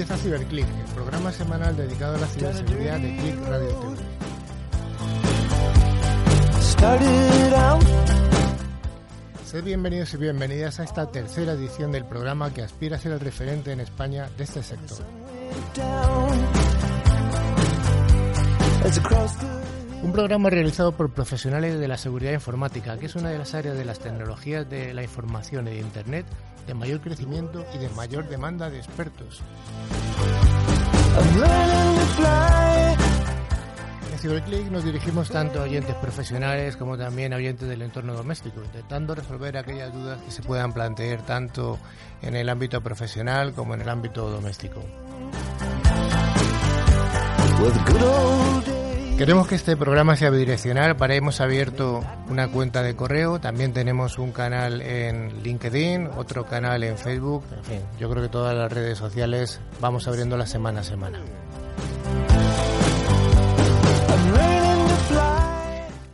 Empieza CiberClick, el programa semanal dedicado a la ciberseguridad de Click Radio TV. Sed bienvenidos y bienvenidas a esta tercera edición del programa que aspira a ser el referente en España de este sector. Un programa realizado por profesionales de la seguridad informática, que es una de las áreas de las tecnologías de la información y de Internet de mayor crecimiento y de mayor demanda de expertos. En CiberClick nos dirigimos tanto a oyentes profesionales como también a oyentes del entorno doméstico, intentando resolver aquellas dudas que se puedan plantear tanto en el ámbito profesional como en el ámbito doméstico. Queremos que este programa sea bidireccional, para hemos abierto una cuenta de correo, también tenemos un canal en LinkedIn, otro canal en Facebook, en fin, yo creo que todas las redes sociales vamos abriendo la semana a semana.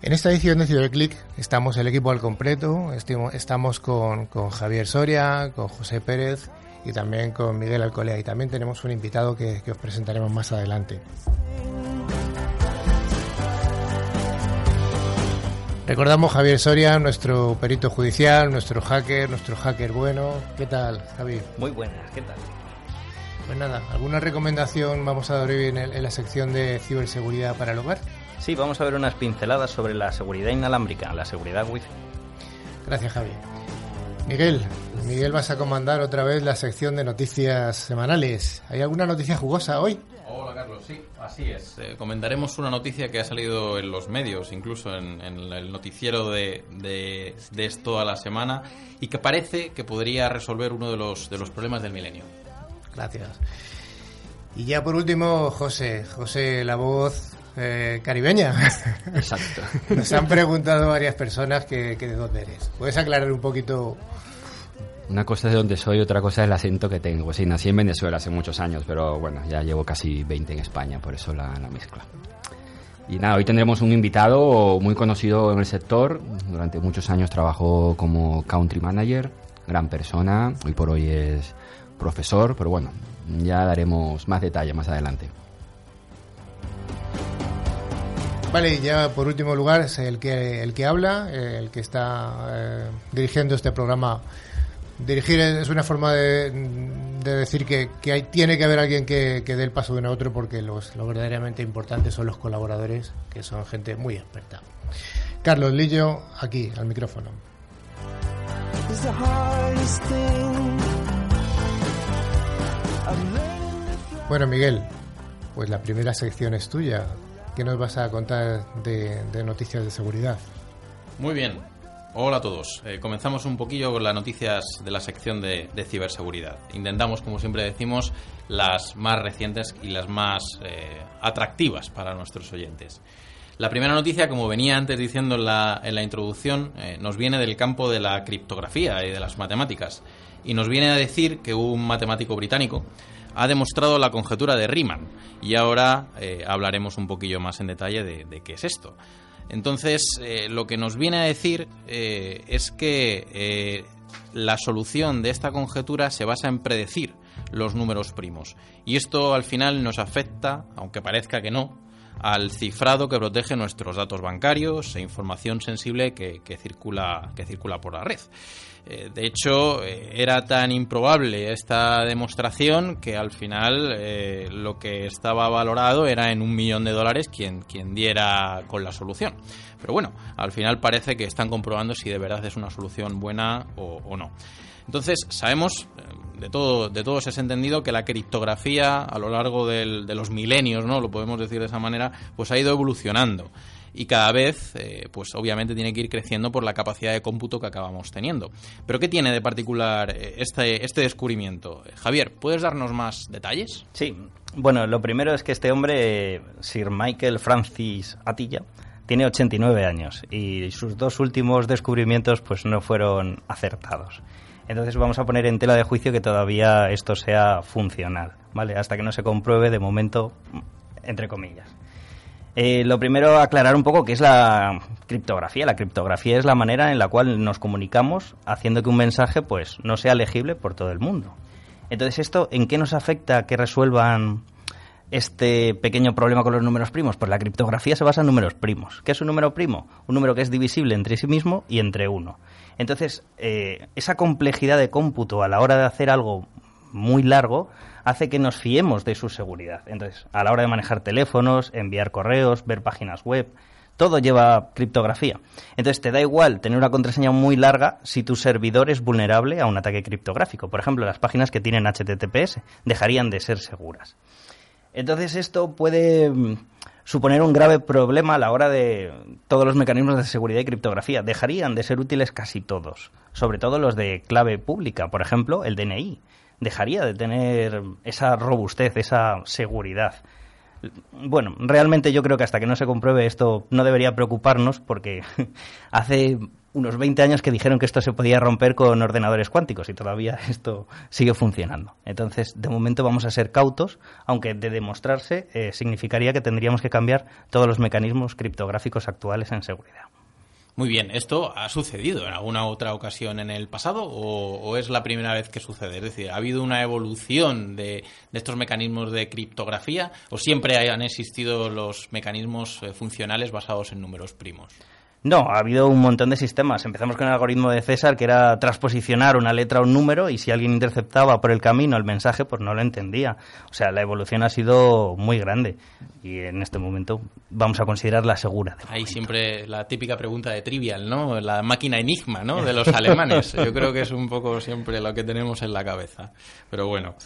En esta edición de CiberClick estamos el equipo al completo, estamos con, Javier Soria, con José Pérez y también con Miguel Alcolea. Y también tenemos un invitado que os presentaremos más adelante. Recordamos Javier Soria, nuestro perito judicial, nuestro hacker, nuestro hacker bueno. ¿Qué tal, Javier? Muy buenas, ¿qué tal? Pues nada, ¿alguna recomendación vamos a dar hoy en, en la sección de ciberseguridad para el hogar? Sí, vamos a ver unas pinceladas sobre la seguridad inalámbrica, la seguridad Wi-Fi. Gracias, Javier. Miguel, Miguel vas a comandar otra vez la sección de noticias semanales. ¿Hay alguna noticia jugosa hoy? Sí, así es. Eh, comentaremos una noticia que ha salido en los medios, incluso en, en el noticiero de, de, de, toda la semana, y que parece que podría resolver uno de los, de los problemas del milenio. Gracias. Y ya por último, José, José, la voz eh, caribeña. Exacto. Nos han preguntado varias personas que, que de dónde eres. ¿Puedes aclarar un poquito una cosa es de donde soy, otra cosa es el acento que tengo. Sí, nací en Venezuela hace muchos años, pero bueno, ya llevo casi 20 en España, por eso la, la mezcla. Y nada, hoy tendremos un invitado muy conocido en el sector. Durante muchos años trabajó como country manager, gran persona. Hoy por hoy es profesor, pero bueno, ya daremos más detalle más adelante. Vale, ya por último lugar es el que, el que habla, el que está eh, dirigiendo este programa dirigir es una forma de, de decir que, que hay, tiene que haber alguien que, que dé el paso de uno a otro porque los, lo verdaderamente importante son los colaboradores, que son gente muy experta. Carlos Lillo, aquí, al micrófono. Bueno, Miguel, pues la primera sección es tuya. ¿Qué nos vas a contar de, de noticias de seguridad? Muy bien, Hola a todos. Eh, comenzamos un poquillo con las noticias de la sección de, ciberseguridad. Intentamos, como siempre decimos, las más recientes y las más eh, atractivas para nuestros oyentes. La primera noticia, como venía antes diciendo en la, introducción, eh, nos viene del campo de la criptografía y de las matemáticas. Y nos viene a decir que un matemático británico ha demostrado la conjetura de Riemann. Y ahora hablaremos un poquillo más en detalle de, de qué es esto. Entonces, eh, lo que nos viene a decir eh, es que eh, la solución de esta conjetura se basa en predecir los números primos. Y esto al final nos afecta, aunque parezca que no, al cifrado que protege nuestros datos bancarios e información sensible que, circula, que circula por la red. Eh, de hecho, eh, era tan improbable esta demostración que al final eh, lo que estaba valorado era en un millón de dólares quien, diera con la solución. Pero bueno, al final parece que están comprobando si de verdad es una solución buena o, o no. Entonces, sabemos, de, todo, de todos es entendido que la criptografía a lo largo del, de los milenios, ¿no? Lo podemos decir de esa manera, pues ha ido evolucionando y cada vez, eh, pues obviamente tiene que ir creciendo por la capacidad de cómputo que acabamos teniendo. Pero ¿qué tiene de particular este, este descubrimiento? Javier, ¿puedes darnos más detalles? Sí, bueno, lo primero es que este hombre, Sir Michael Francis Atilla, tiene 89 años y sus dos últimos descubrimientos pues no fueron acertados. Entonces vamos a poner en tela de juicio que todavía esto sea funcional, ¿vale? Hasta que no se compruebe de momento, entre comillas. Eh, lo primero, aclarar un poco qué es la criptografía. La criptografía es la manera en la cual nos comunicamos haciendo que un mensaje pues, no sea legible por todo el mundo. Entonces, ¿esto en qué nos afecta que resuelvan este pequeño problema con los números primos? Pues la criptografía se basa en números primos. ¿Qué es un número primo? Un número que es divisible entre sí mismo y entre uno. Entonces, eh, esa complejidad de cómputo a la hora de hacer algo muy largo hace que nos fiemos de su seguridad. Entonces, a la hora de manejar teléfonos, enviar correos, ver páginas web, todo lleva criptografía. Entonces te da igual tener una contraseña muy larga si tu servidor es vulnerable a un ataque criptográfico. Por ejemplo, las páginas que tienen HTTPS dejarían de ser seguras. Entonces esto puede mm, suponer un grave problema a la hora de todos los mecanismos de seguridad y criptografía. Dejarían de ser útiles casi todos, sobre todo los de clave pública, por ejemplo, el DNI. Dejaría de tener esa robustez, esa seguridad bueno, realmente yo creo que hasta que no se compruebe esto no debería preocuparnos porque hace unos 20 años que dijeron que esto se podía romper con ordenadores cuánticos y todavía esto sigue funcionando. Entonces, de momento vamos a ser cautos, aunque de demostrarse eh, significaría que tendríamos que cambiar todos los mecanismos criptográficos actuales en seguridad. Muy bien, ¿esto ha sucedido en alguna otra ocasión en el pasado o, es la primera vez que sucede? Es decir, ¿ha habido una evolución de, estos mecanismos de criptografía o siempre hayan existido los mecanismos eh, funcionales basados en números primos? No, ha habido un montón de sistemas. Empezamos con el algoritmo de César, que era transposicionar una letra a un número y si alguien interceptaba por el camino el mensaje, pues no lo entendía. O sea, la evolución ha sido muy grande y en este momento vamos a considerarla segura. Hay siempre la típica pregunta de trivial, ¿no? La máquina enigma, ¿no? De los alemanes. Yo creo que es un poco siempre lo que tenemos en la cabeza. Pero bueno.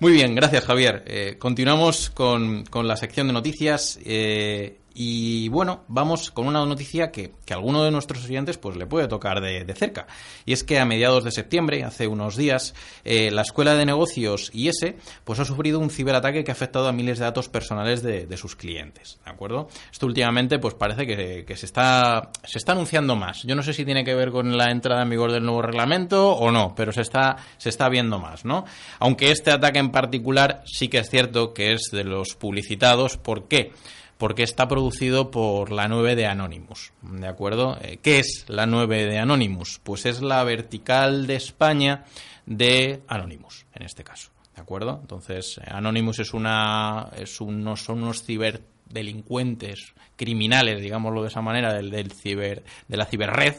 Muy bien, gracias Javier. Eh, continuamos con, con, la sección de noticias. Eh, y bueno, vamos con una noticia que, que a alguno de nuestros oyentes pues le puede tocar de, cerca. Y es que a mediados de septiembre, hace unos días, eh, la Escuela de Negocios IS pues ha sufrido un ciberataque que ha afectado a miles de datos personales de, sus clientes. ¿De acuerdo? Esto últimamente pues parece que, que, se, está, se está anunciando más. Yo no sé si tiene que ver con la entrada en vigor del nuevo reglamento o no, pero se está, se está viendo más, ¿no? Aunque este ataque en particular sí que es cierto que es de los publicitados. ¿Por qué? Porque está producido por la 9 de Anonymous. ¿De acuerdo? Eh, ¿Qué es la 9 de Anonymous? Pues es la vertical de España de Anonymous, en este caso. ¿De acuerdo? Entonces, Anonymous es una, es unos, son unos ciberdelincuentes criminales, digámoslo de esa manera, del, del ciber, de la ciberred,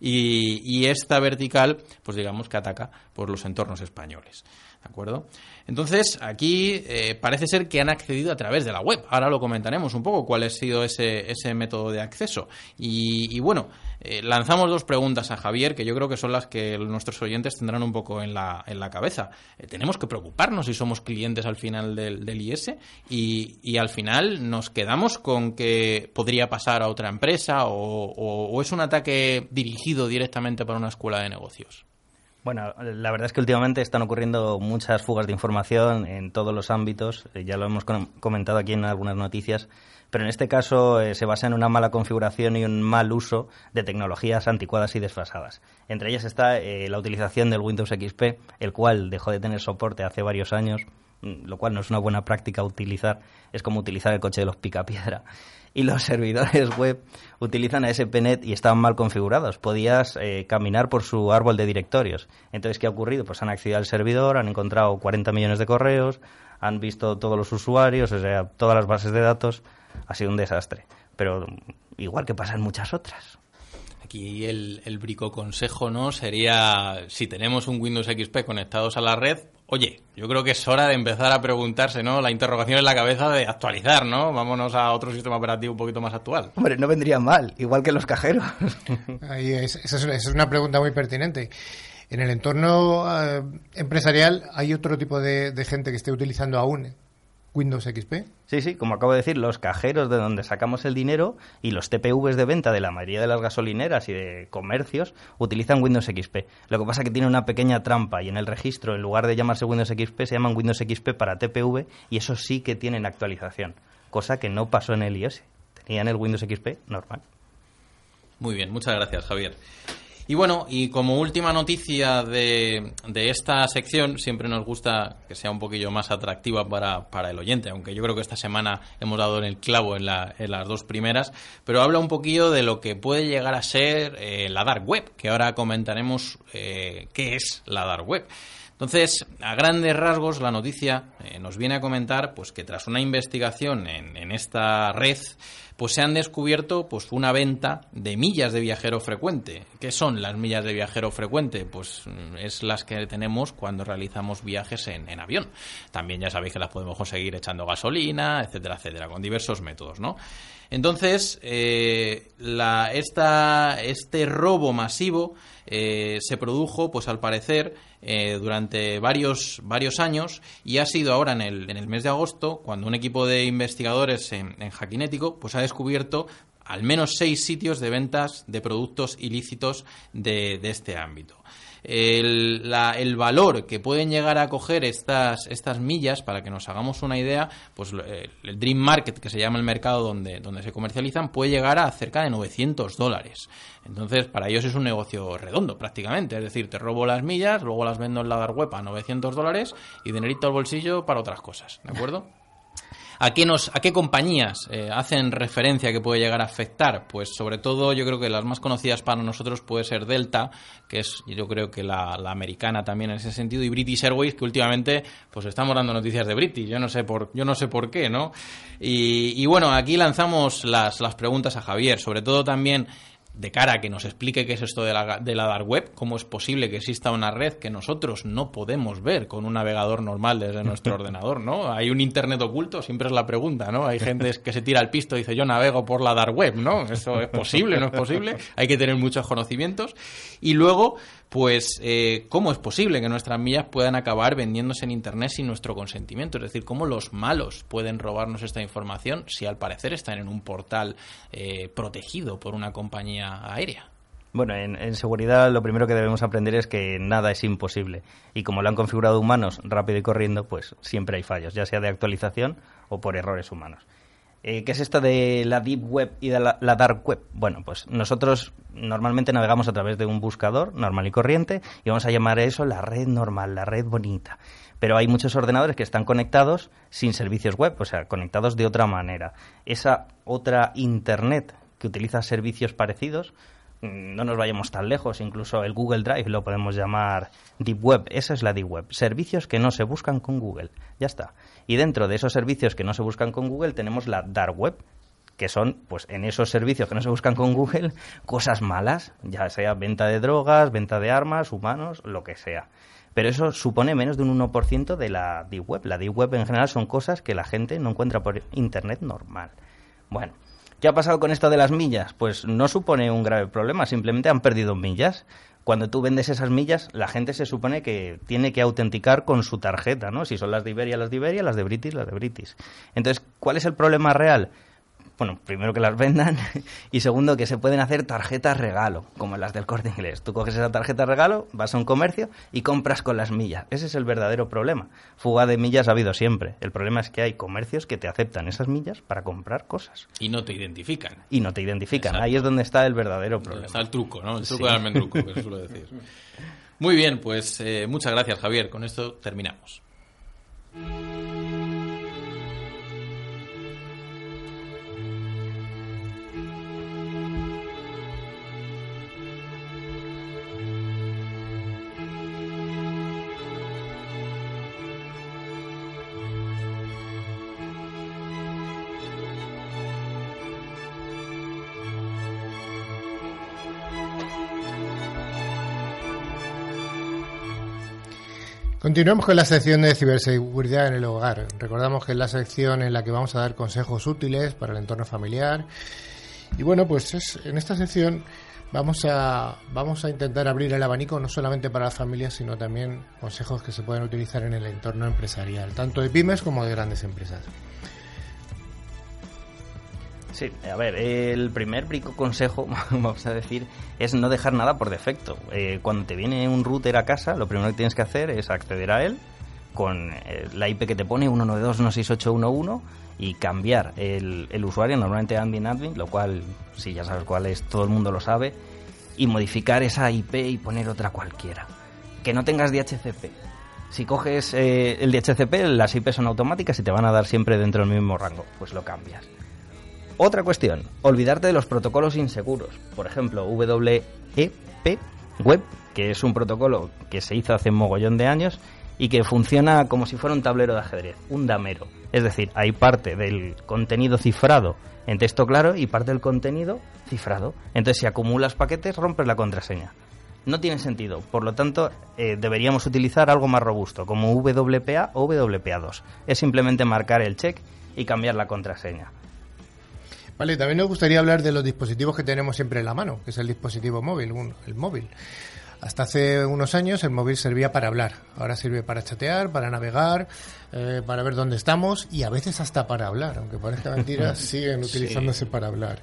y, esta vertical, pues digamos que ataca por los entornos españoles. ¿De acuerdo? Entonces, aquí eh, parece ser que han accedido a través de la web. Ahora lo comentaremos un poco cuál ha sido ese, ese método de acceso. Y, bueno, eh, lanzamos dos preguntas a Javier que yo creo que son las que nuestros oyentes tendrán un poco en la, en la cabeza. Eh, ¿Tenemos que preocuparnos si somos clientes al final del, del IS? Y, y, al final nos quedamos con que podría pasar a otra empresa o es un ataque dirigido directamente para una escuela de negocios. Bueno, la verdad es que últimamente están ocurriendo muchas fugas de información en todos los ámbitos, eh, ya lo hemos comentado aquí en algunas noticias, pero en este caso eh, se basa en una mala configuración y un mal uso de tecnologías anticuadas y desfasadas. Entre ellas está eh, la utilización del Windows XP, el cual dejó de tener soporte hace varios años, mm, lo cual no es una buena práctica utilizar, es como utilizar el coche de los picapiedra y los servidores web utilizan ASP.NET y estaban mal configurados. Podías eh, caminar por su árbol de directorios. Entonces, ¿qué ha ocurrido? Pues han accedido al servidor, han encontrado 40 millones de correos, han visto todos los usuarios, o sea, todas las bases de datos. Ha sido un desastre. Pero igual que pasa en muchas otras. Aquí el, el brico consejo, ¿no? Sería, si tenemos un Windows XP conectados a la red, oye, yo creo que es hora de empezar a preguntarse, ¿no? La interrogación en la cabeza de actualizar, ¿no? Vámonos a otro sistema operativo un poquito más actual. Hombre, no vendría mal, igual que los cajeros. Ahí es, esa, es, una pregunta muy pertinente. En el entorno eh, empresarial hay otro tipo de, de gente que esté utilizando aún Windows XP. Sí, sí, como acabo de decir, los cajeros de donde sacamos el dinero y los TPVs de venta de la mayoría de las gasolineras y de comercios utilizan Windows XP. Lo que pasa es que tiene una pequeña trampa y en el registro, en lugar de llamarse Windows XP, se llaman Windows XP para TPV y eso sí que tienen actualización, cosa que no pasó en el iOS. Tenían el Windows XP normal. Muy bien, muchas gracias, Javier. Y bueno, y como última noticia de, de, esta sección, siempre nos gusta que sea un poquillo más atractiva para, para, el oyente, aunque yo creo que esta semana hemos dado en el clavo en, la, en las dos primeras, pero habla un poquillo de lo que puede llegar a ser eh, la dark web, que ahora comentaremos eh, qué es la dark web. Entonces, a grandes rasgos, la noticia eh, nos viene a comentar pues que tras una investigación en, en esta red, pues se han descubierto pues una venta de millas de viajero frecuente. ¿Qué son las millas de viajero frecuente? Pues mm, es las que tenemos cuando realizamos viajes en, en avión. También ya sabéis que las podemos conseguir echando gasolina, etcétera, etcétera, con diversos métodos, ¿no? Entonces, eh, esta, este robo masivo eh, se produjo, pues al parecer, eh, durante varios, varios años y ha sido ahora en el, en el mes de agosto cuando un equipo de investigadores en, en pues ha descubierto al menos seis sitios de ventas de productos ilícitos de, de este ámbito el, la, el, valor que pueden llegar a coger estas, estas millas, para que nos hagamos una idea, pues el, el Dream Market, que se llama el mercado donde, donde se comercializan, puede llegar a cerca de 900 dólares. Entonces, para ellos es un negocio redondo prácticamente. Es decir, te robo las millas, luego las vendo en la dark web a 900 dólares y dinerito al bolsillo para otras cosas. ¿De acuerdo? ¿A qué, nos, a qué compañías eh, hacen referencia que puede llegar a afectar? Pues sobre todo yo creo que las más conocidas para nosotros puede ser Delta, que es yo creo que la, americana también en ese sentido, y British Airways, que últimamente pues estamos dando noticias de British, yo no sé por, yo no sé por qué, ¿no? Y, y bueno, aquí lanzamos las, las preguntas a Javier, sobre todo también de cara a que nos explique qué es esto de la, de la dark web, cómo es posible que exista una red que nosotros no podemos ver con un navegador normal desde nuestro ordenador, ¿no? Hay un internet oculto, siempre es la pregunta, ¿no? Hay gente que se tira al pisto y dice yo navego por la dark web, ¿no? Eso es posible, no es posible, hay que tener muchos conocimientos. Y luego, pues, eh, ¿cómo es posible que nuestras millas puedan acabar vendiéndose en Internet sin nuestro consentimiento? Es decir, ¿cómo los malos pueden robarnos esta información si al parecer están en un portal eh, protegido por una compañía aérea? Bueno, en, en, seguridad lo primero que debemos aprender es que nada es imposible. Y como lo han configurado humanos rápido y corriendo, pues siempre hay fallos, ya sea de actualización o por errores humanos. Eh, ¿Qué es esto de la Deep Web y de la, la, Dark Web? Bueno, pues nosotros normalmente navegamos a través de un buscador normal y corriente y vamos a llamar a eso la red normal, la red bonita. Pero hay muchos ordenadores que están conectados sin servicios web, o sea, conectados de otra manera. Esa otra Internet que utiliza servicios parecidos, no nos vayamos tan lejos, incluso el Google Drive lo podemos llamar Deep Web, esa es la Deep Web, servicios que no se buscan con Google, ya está. Y dentro de esos servicios que no se buscan con Google tenemos la Dark Web, que son, pues en esos servicios que no se buscan con Google, cosas malas, ya sea venta de drogas, venta de armas, humanos, lo que sea. Pero eso supone menos de un 1% de la Deep Web. La Deep Web en general son cosas que la gente no encuentra por Internet normal. Bueno, ¿Qué ha pasado con esto de las millas? Pues no supone un grave problema, simplemente han perdido millas. Cuando tú vendes esas millas, la gente se supone que tiene que autenticar con su tarjeta, ¿no? Si son las de Iberia, las de Iberia, las de British, las de British. Entonces, ¿cuál es el problema real? Bueno, primero que las vendan y segundo que se pueden hacer tarjetas regalo, como las del corte inglés. Tú coges esa tarjeta regalo, vas a un comercio y compras con las millas. Ese es el verdadero problema. Fuga de millas ha habido siempre. El problema es que hay comercios que te aceptan esas millas para comprar cosas. Y no te identifican. Y no te identifican. Exacto. Ahí es donde está el verdadero problema. Está el truco, ¿no? El truco sí. del almendruco, que se suele decir. Muy bien, pues eh, muchas gracias, Javier. Con esto terminamos. Continuamos con la sección de ciberseguridad en el hogar. Recordamos que es la sección en la que vamos a dar consejos útiles para el entorno familiar. Y bueno, pues es, en esta sección vamos a, vamos a intentar abrir el abanico no solamente para las familias, sino también consejos que se pueden utilizar en el entorno empresarial, tanto de pymes como de grandes empresas. Sí, a ver, el primer brico consejo, vamos a decir, es no dejar nada por defecto. Eh, cuando te viene un router a casa, lo primero que tienes que hacer es acceder a él con eh, la IP que te pone 192.168.1.1 y cambiar el, el, usuario, normalmente admin admin, lo cual, si ya sabes cuál es, todo el mundo lo sabe, y modificar esa IP y poner otra cualquiera. Que no tengas DHCP. Si coges eh, el DHCP, las IP son automáticas y te van a dar siempre dentro del mismo rango, pues lo cambias. Otra cuestión, olvidarte de los protocolos inseguros, por ejemplo, WEP, Web que es un protocolo que se hizo hace un mogollón de años y que funciona como si fuera un tablero de ajedrez, un damero. Es decir, hay parte del contenido cifrado en texto claro y parte del contenido cifrado. Entonces, si acumulas paquetes, rompes la contraseña. No tiene sentido. Por lo tanto, eh, deberíamos utilizar algo más robusto, como WPA o WPA2. Es simplemente marcar el check y cambiar la contraseña. Vale, también nos gustaría hablar de los dispositivos que tenemos siempre en la mano, que es el dispositivo móvil, el móvil. Hasta hace unos años el móvil servía para hablar, ahora sirve para chatear, para navegar, eh, para ver dónde estamos y a veces hasta para hablar, aunque parezca mentira, siguen utilizándose para hablar.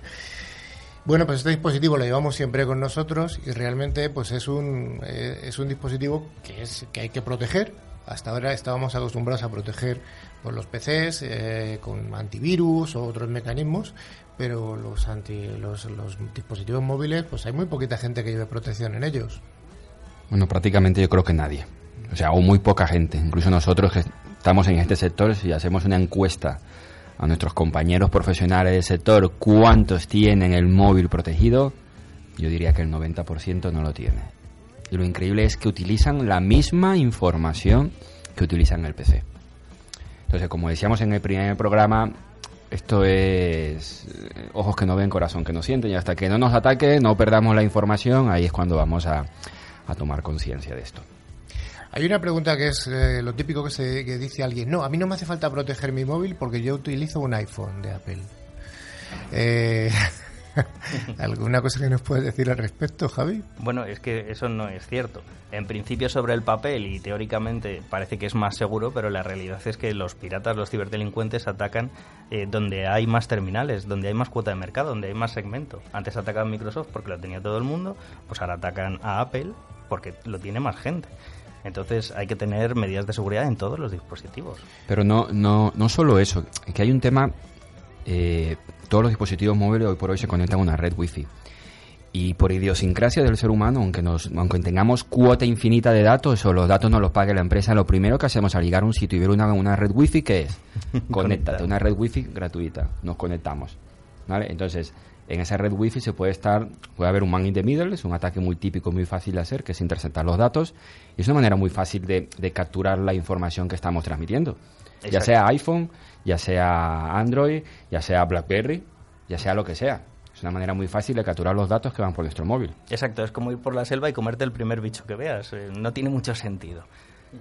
Bueno, pues este dispositivo lo llevamos siempre con nosotros y realmente pues es un, eh, es un dispositivo que, es, que hay que proteger. Hasta ahora estábamos acostumbrados a proteger por los PCs eh, con antivirus o otros mecanismos, pero los, anti, los, los dispositivos móviles, pues hay muy poquita gente que lleve protección en ellos. Bueno, prácticamente yo creo que nadie. O sea, o muy poca gente. Incluso nosotros que estamos en este sector, si hacemos una encuesta a nuestros compañeros profesionales del sector, cuántos tienen el móvil protegido, yo diría que el 90% no lo tiene. Y lo increíble es que utilizan la misma información que utilizan el PC. Entonces, como decíamos en el primer programa, esto es eh, ojos que no ven, corazón que no sienten, y hasta que no nos ataque, no perdamos la información, ahí es cuando vamos a, tomar conciencia de esto. Hay una pregunta que es eh, lo típico que, se, que dice alguien, no, a mí no me hace falta proteger mi móvil porque yo utilizo un iPhone de Apple. Eh, ¿Alguna cosa que nos puedes decir al respecto, Javi? Bueno, es que eso no es cierto. En principio sobre el papel y teóricamente parece que es más seguro, pero la realidad es que los piratas, los ciberdelincuentes atacan eh, donde hay más terminales, donde hay más cuota de mercado, donde hay más segmento. Antes atacaban Microsoft porque lo tenía todo el mundo, pues ahora atacan a Apple porque lo tiene más gente. Entonces hay que tener medidas de seguridad en todos los dispositivos. Pero no, no, no solo eso, que hay un tema eh, todos los dispositivos móviles hoy por hoy se conectan a una red wifi. Y por idiosincrasia del ser humano, aunque, nos, aunque tengamos cuota infinita de datos o los datos no los pague la empresa, lo primero que hacemos al llegar a un sitio y ver una, una red wifi, ¿qué es? Conéctate, una red wifi gratuita, nos conectamos. ¿Vale? Entonces, en esa red wifi se puede estar, puede haber un man in the middle, es un ataque muy típico, muy fácil de hacer, que es interceptar los datos, y es una manera muy fácil de, de capturar la información que estamos transmitiendo. Ya sea iPhone, ya sea Android, ya sea BlackBerry, ya sea lo que sea. Es una manera muy fácil de capturar los datos que van por nuestro móvil. Exacto, es como ir por la selva y comerte el primer bicho que veas. Eh, no tiene mucho sentido.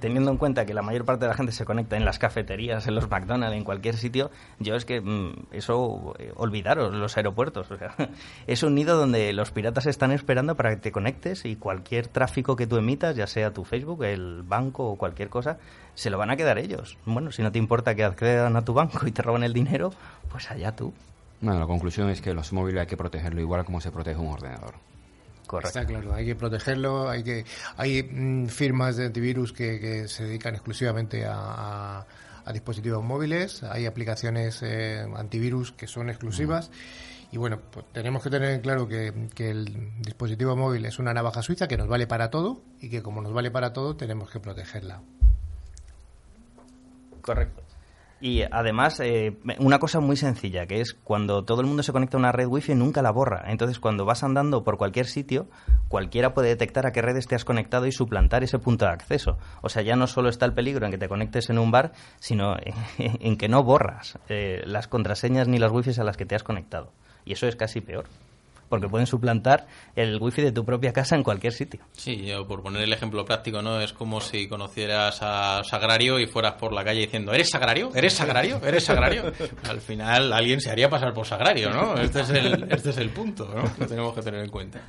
Teniendo en cuenta que la mayor parte de la gente se conecta en las cafeterías, en los McDonald's, en cualquier sitio, yo es que mm, eso, eh, olvidaros, los aeropuertos. O sea, es un nido donde los piratas están esperando para que te conectes y cualquier tráfico que tú emitas, ya sea tu Facebook, el banco o cualquier cosa, se lo van a quedar ellos. Bueno, si no te importa que accedan a tu banco y te roben el dinero, pues allá tú. Bueno, la conclusión es que los móviles hay que protegerlo igual como se protege un ordenador. Correcto. Está claro, hay que protegerlo, hay que hay mm, firmas de antivirus que, se dedican exclusivamente a, dispositivos móviles, hay aplicaciones eh, antivirus que son exclusivas. Y bueno, pues tenemos que tener en claro que, que, el dispositivo móvil es una navaja suiza que nos vale para todo y que como nos vale para todo tenemos que protegerla. Correcto. Y además, eh, una cosa muy sencilla, que es cuando todo el mundo se conecta a una red wifi, nunca la borra. Entonces, cuando vas andando por cualquier sitio, cualquiera puede detectar a qué redes te has conectado y suplantar ese punto de acceso. O sea, ya no solo está el peligro en que te conectes en un bar, sino en que no borras eh, las contraseñas ni las wifi a las que te has conectado. Y eso es casi peor porque pueden suplantar el wifi de tu propia casa en cualquier sitio. Sí, yo por poner el ejemplo práctico, ¿no? Es como si conocieras a Sagrario y fueras por la calle diciendo, ¿eres Sagrario? ¿Eres Sagrario? ¿Eres Sagrario? Al final alguien se haría pasar por Sagrario, ¿no? Este es el, este es el punto, ¿no? Que tenemos que tener en cuenta.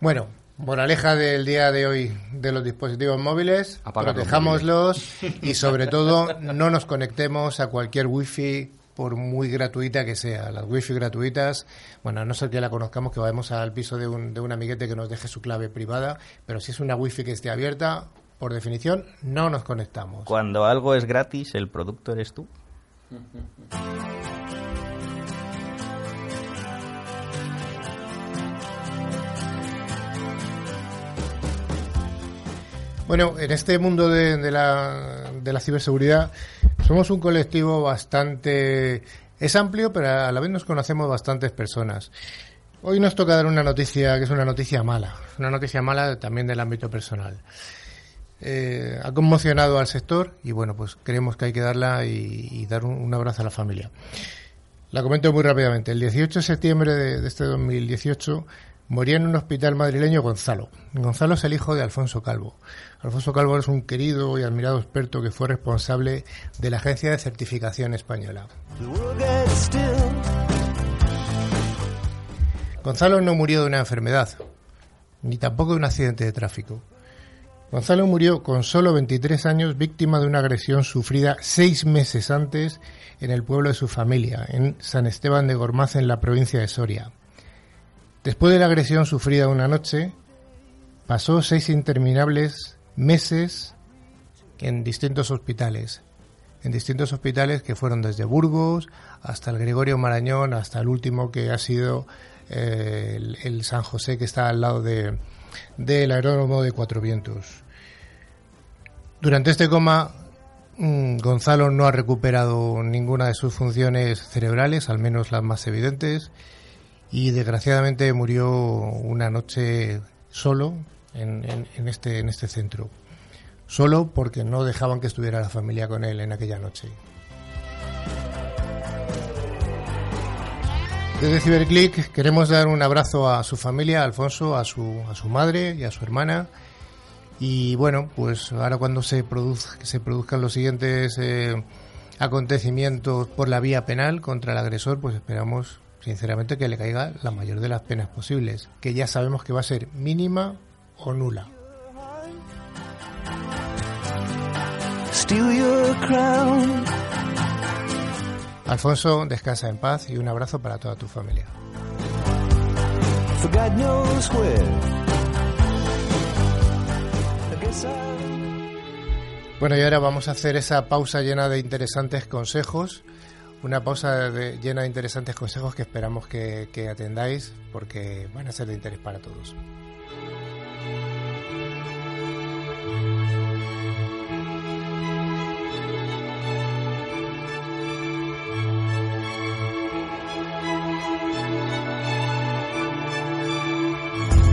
Bueno, moraleja del día de hoy de los dispositivos móviles, protejámoslos y sobre todo no nos conectemos a cualquier wifi por muy gratuita que sea. Las wifi gratuitas, bueno, a no ser que la conozcamos, que vayamos al piso de un, de un amiguete que nos deje su clave privada, pero si es una wifi que esté abierta, por definición, no nos conectamos. Cuando algo es gratis, el producto eres tú. Bueno, en este mundo de, de, la, de la ciberseguridad somos un colectivo bastante... Es amplio, pero a la vez nos conocemos bastantes personas. Hoy nos toca dar una noticia que es una noticia mala, una noticia mala también del ámbito personal. Eh, ha conmocionado al sector y bueno, pues creemos que hay que darla y, dar un, abrazo a la familia. La comento muy rápidamente. El 18 de septiembre de, de este 2018 moría en un hospital madrileño Gonzalo. Gonzalo es el hijo de Alfonso Calvo. Alfonso Calvo es un querido y admirado experto que fue responsable de la Agencia de Certificación Española. Gonzalo no murió de una enfermedad, ni tampoco de un accidente de tráfico. Gonzalo murió con solo 23 años víctima de una agresión sufrida seis meses antes en el pueblo de su familia, en San Esteban de Gormaz, en la provincia de Soria. Después de la agresión sufrida una noche, pasó seis interminables meses en distintos hospitales, en distintos hospitales que fueron desde Burgos hasta el Gregorio Marañón, hasta el último que ha sido eh, el, San José que está al lado de, del aeródromo de Cuatro Vientos. Durante este coma, mm, Gonzalo no ha recuperado ninguna de sus funciones cerebrales, al menos las más evidentes, y desgraciadamente murió una noche solo en, en, este, en este centro. Solo porque no dejaban que estuviera la familia con él en aquella noche. Desde Ciberclick queremos dar un abrazo a su familia, Alfonso, a su, a su madre y a su hermana. Y bueno, pues ahora cuando se, se produzcan los siguientes eh, acontecimientos por la vía penal contra el agresor, pues esperamos sinceramente que le caiga la mayor de las penas posibles, que ya sabemos que va a ser mínima o nula. Alfonso, descansa en paz y un abrazo para toda tu familia. Bueno, y ahora vamos a hacer esa pausa llena de interesantes consejos. Una pausa llena de interesantes consejos que esperamos que atendáis porque van a ser de interés para todos.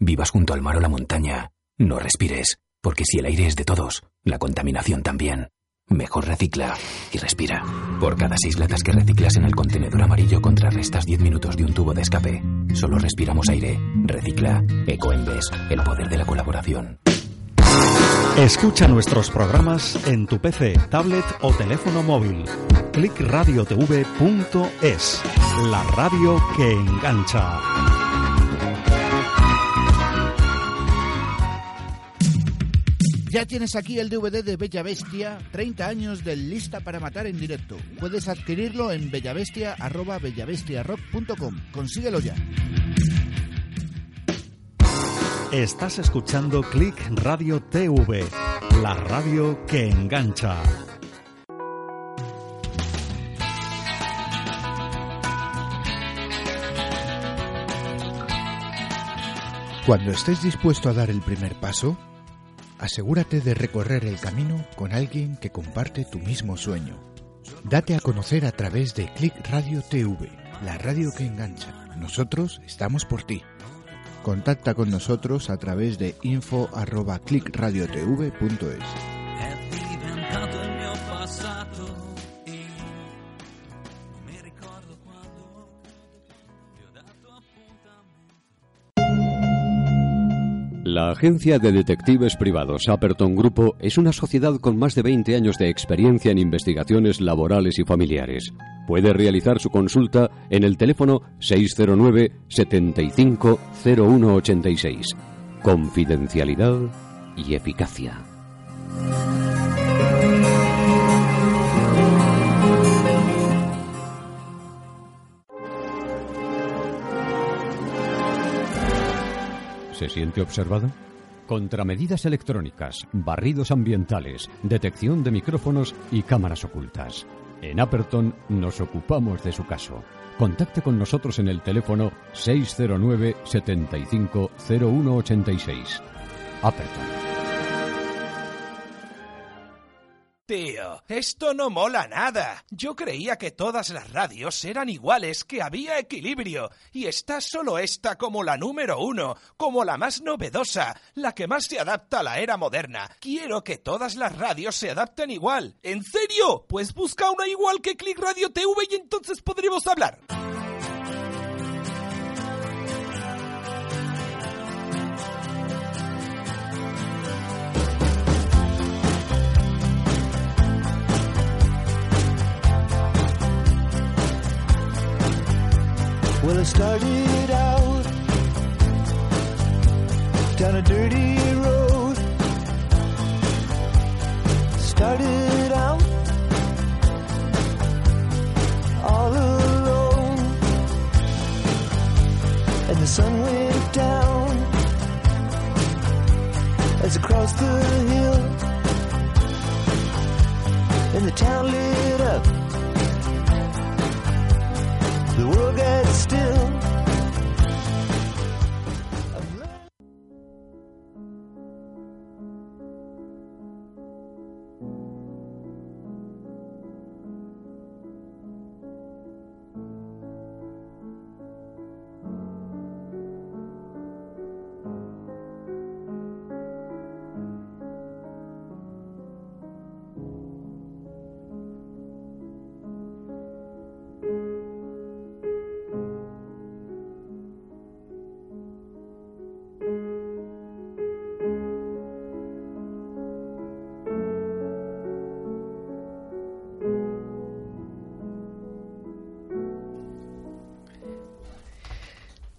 Vivas junto al mar o la montaña. No respires, porque si el aire es de todos, la contaminación también. Mejor recicla y respira. Por cada seis latas que reciclas en el contenedor amarillo contrarrestas 10 minutos de un tubo de escape. Solo respiramos aire. Recicla. Ecoembes. El poder de la colaboración. Escucha nuestros programas en tu PC, tablet o teléfono móvil. Clickradiotv.es. La radio que engancha. Ya tienes aquí el DVD de Bella Bestia, 30 años del Lista para Matar en directo. Puedes adquirirlo en bellavestia.bellavestiarock.com. Consíguelo ya. Estás escuchando Click Radio TV, la radio que engancha. Cuando estés dispuesto a dar el primer paso, asegúrate de recorrer el camino con alguien que comparte tu mismo sueño. Date a conocer a través de Click Radio TV, la radio que engancha. Nosotros estamos por ti. Contacta con nosotros a través de info@clickradiotv.es. La agencia de detectives privados Aperton Grupo es una sociedad con más de 20 años de experiencia en investigaciones laborales y familiares. Puede realizar su consulta en el teléfono 609 75 0186. Confidencialidad y eficacia. ¿Se siente observado? Contramedidas electrónicas, barridos ambientales, detección de micrófonos y cámaras ocultas. En Aperton nos ocupamos de su caso. Contacte con nosotros en el teléfono 609 75 0186. Aperton. Tío, esto no mola nada. Yo creía que todas las radios eran iguales, que había equilibrio. Y está solo esta como la número uno, como la más novedosa, la que más se adapta a la era moderna. Quiero que todas las radios se adapten igual. ¿En serio? Pues busca una igual que Click Radio TV y entonces podremos hablar. Started out down a dirty road. Started out all alone, and the sun went down as I crossed the hill, and the town lit up the world gets still.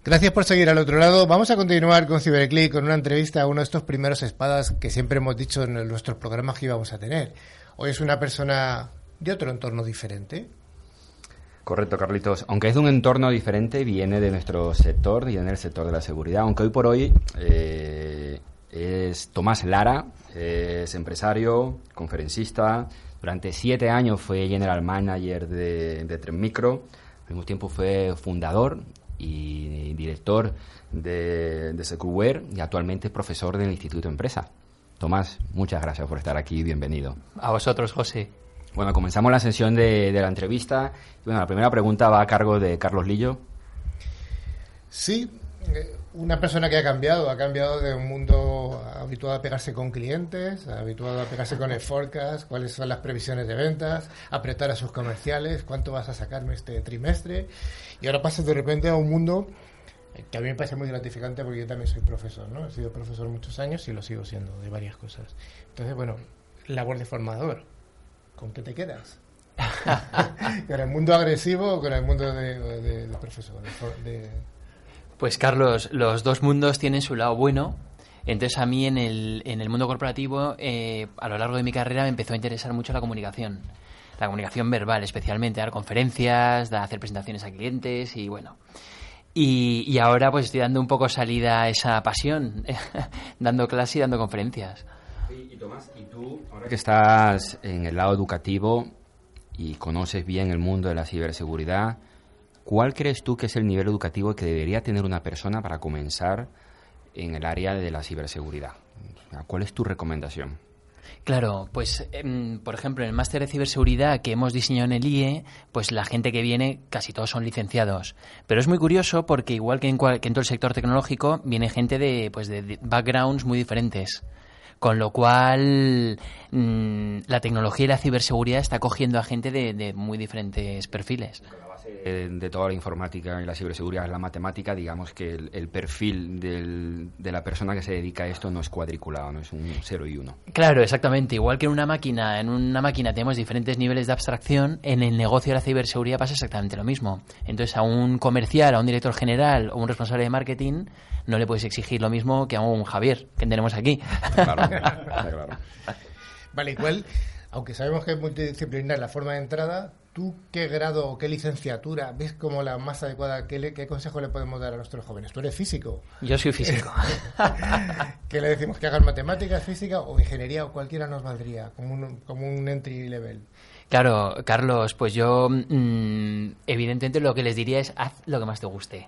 Gracias por seguir al otro lado. Vamos a continuar con Ciberclick con una entrevista a uno de estos primeros espadas que siempre hemos dicho en nuestros programas que íbamos a tener. Hoy es una persona de otro entorno diferente. Correcto, Carlitos. Aunque es de un entorno diferente, viene de nuestro sector, viene del sector de la seguridad. Aunque hoy por hoy eh, es Tomás Lara, es empresario, conferencista. Durante siete años fue general manager de, de Tren Micro. Al mismo tiempo fue fundador y director de, de Securware y actualmente profesor del Instituto Empresa. Tomás, muchas gracias por estar aquí, bienvenido. A vosotros, José. Bueno, comenzamos la sesión de, de la entrevista. Bueno, la primera pregunta va a cargo de Carlos Lillo. Sí, eh, una persona que ha cambiado, ha cambiado de un mundo habituado a pegarse con clientes, habituado a pegarse con el forecast, cuáles son las previsiones de ventas, apretar a sus comerciales, cuánto vas a sacarme este trimestre. Y ahora pasas de repente a un mundo que a mí me parece muy gratificante porque yo también soy profesor, ¿no? He sido profesor muchos años y lo sigo siendo de varias cosas. Entonces, bueno, labor de formador. ¿Con qué te quedas? ¿Con el mundo agresivo o con el mundo de, de, de profesor? De, de, Pues Carlos, los dos mundos tienen su lado bueno. Entonces a mí en el, en el mundo corporativo, eh, a lo largo de mi carrera me empezó a interesar mucho la comunicación. La comunicación verbal especialmente, dar conferencias, dar, hacer presentaciones a clientes y bueno. Y, y ahora pues estoy dando un poco salida a esa pasión, dando clase y dando conferencias. Y, y Tomás, ¿y tú, ahora que estás en el lado educativo y conoces bien el mundo de la ciberseguridad, ¿Cuál crees tú que es el nivel educativo que debería tener una persona para comenzar en el área de la ciberseguridad? ¿Cuál es tu recomendación? Claro, pues eh, por ejemplo en el máster de ciberseguridad que hemos diseñado en el IE, pues la gente que viene casi todos son licenciados. Pero es muy curioso porque igual que en, cual, que en todo el sector tecnológico viene gente de, pues de, backgrounds muy diferentes. Con lo cual, mmm, la tecnología y la ciberseguridad está cogiendo a gente de muy diferentes perfiles de toda la informática y la ciberseguridad es la matemática, digamos que el, el perfil del, de la persona que se dedica a esto no es cuadriculado, no es un 0 y 1. Claro, exactamente. Igual que en una máquina, en una máquina tenemos diferentes niveles de abstracción, en el negocio de la ciberseguridad pasa exactamente lo mismo. Entonces, a un comercial, a un director general o un responsable de marketing no le puedes exigir lo mismo que a un Javier que tenemos aquí. Claro, claro. Vale, igual aunque sabemos que es multidisciplinar la forma de entrada, ¿tú qué grado o qué licenciatura ves como la más adecuada? ¿Qué, le- qué consejo le podemos dar a nuestros jóvenes? Tú eres físico. Yo soy físico. ¿Qué le decimos? ¿Que hagan matemáticas, física o ingeniería o cualquiera nos valdría como un, como un entry level? Claro, Carlos, pues yo mm, evidentemente lo que les diría es haz lo que más te guste.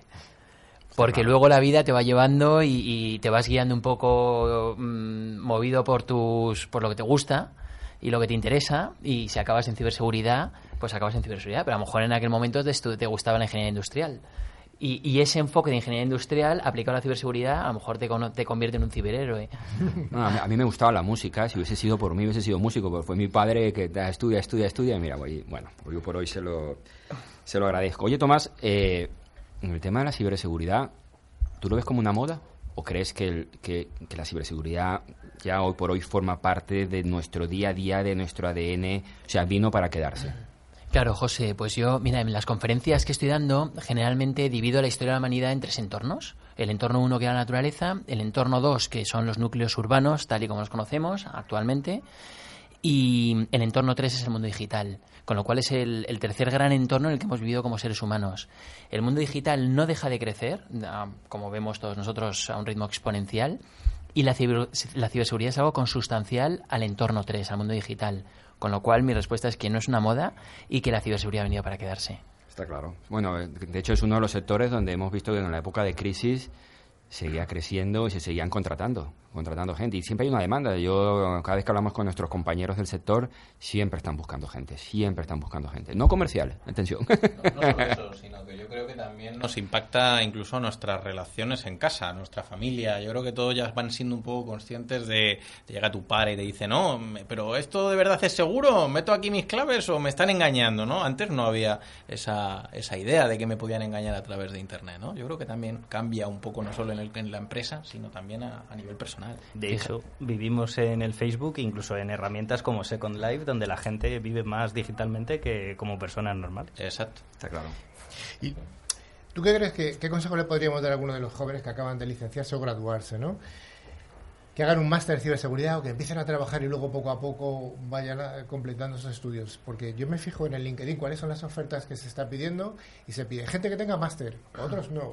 Porque luego la vida te va llevando y, y te vas guiando un poco mm, movido por tus por lo que te gusta y lo que te interesa y si acabas en ciberseguridad, pues acabas en ciberseguridad, pero a lo mejor en aquel momento te, te gustaba la ingeniería industrial. Y, ese enfoque de ingeniería industrial aplicado a la ciberseguridad a lo mejor te, te convierte en un ciberhéroe. A, mí, me gustaba la música, si hubiese sido por mí hubiese sido músico, porque fue mi padre que "Ah, estudia, estudia, estudia, y mira, voy, bueno, hoy por hoy se lo, se lo agradezco. Oye, Tomás, eh, en el tema de la ciberseguridad, ¿tú lo ves como una moda? ¿O crees que, el- que, que la ciberseguridad ya hoy por hoy forma parte de nuestro día a día, de nuestro ADN, o sea, vino para quedarse? Claro, José, pues yo, mira, en las conferencias que estoy dando, generalmente divido la historia de la humanidad en tres entornos. El entorno 1, que era la naturaleza, el entorno 2, que son los núcleos urbanos, tal y como los conocemos actualmente, y el entorno 3 es el mundo digital, con lo cual es el, tercer gran entorno en el que hemos vivido como seres humanos. El mundo digital no deja de crecer, como vemos todos nosotros, a un ritmo exponencial, y la, la ciberseguridad es algo consustancial al entorno 3, al mundo digital. Con lo cual mi respuesta es que no es una moda y que la ciberseguridad ha venido para quedarse. Está claro. Bueno, de hecho es uno de los sectores donde hemos visto que en la época de crisis seguía creciendo y se seguían contratando, contratando gente. Y siempre hay una demanda. Yo, cada vez que hablamos con nuestros compañeros del sector, siempre están buscando gente, siempre están buscando gente. No comercial, atención. No solo eso, sino que yo creo que también nos impacta incluso nuestras relaciones en casa, nuestra familia. Yo creo que todos ya van siendo un poco conscientes de, te llega tu padre y te dice, no, me- pero esto de verdad es seguro, meto aquí mis claves o me están engañando, ¿no? Antes no había esa, esa idea de que me podían engañar a través de Internet, ¿no? Yo creo que también cambia un poco no solo en, el- en la empresa, sino también a, a nivel personal. De hecho, vivimos en el Facebook, incluso en herramientas como Second Life, donde la gente vive más digitalmente que como personas normales. Exacto. Está claro. ¿Y tú qué crees que qué consejo le podríamos dar a alguno de los jóvenes que acaban de licenciarse o graduarse, ¿no? Que hagan un máster de ciberseguridad o que empiecen a trabajar y luego poco a poco vayan a- completando esos estudios. Porque yo me fijo en el LinkedIn cuáles son las ofertas que se está pidiendo y se pide gente que tenga máster, otros no.